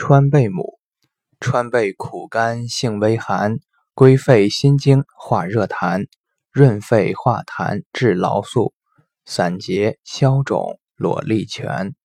川贝母，川贝苦甘性微寒，归肺心经，化热痰，润肺化痰，治劳宿，散结消肿，裸力泉。